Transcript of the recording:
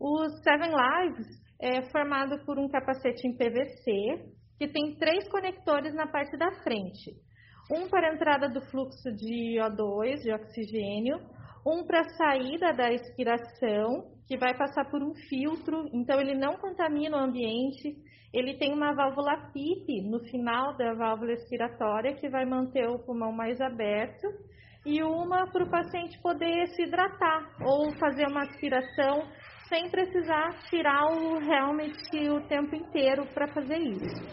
O Seven Lives é formado por um capacete em PVC que tem três conectores na parte da frente. Um para a entrada do fluxo de O2, de oxigênio, um para a saída da expiração, que vai passar por um filtro, então ele não contamina o ambiente. Ele tem uma válvula PIP no final da válvula expiratória, que vai manter o pulmão mais aberto, e uma para o paciente poder se hidratar ou fazer uma aspiração sem precisar tirar o helmet o tempo inteiro para fazer isso.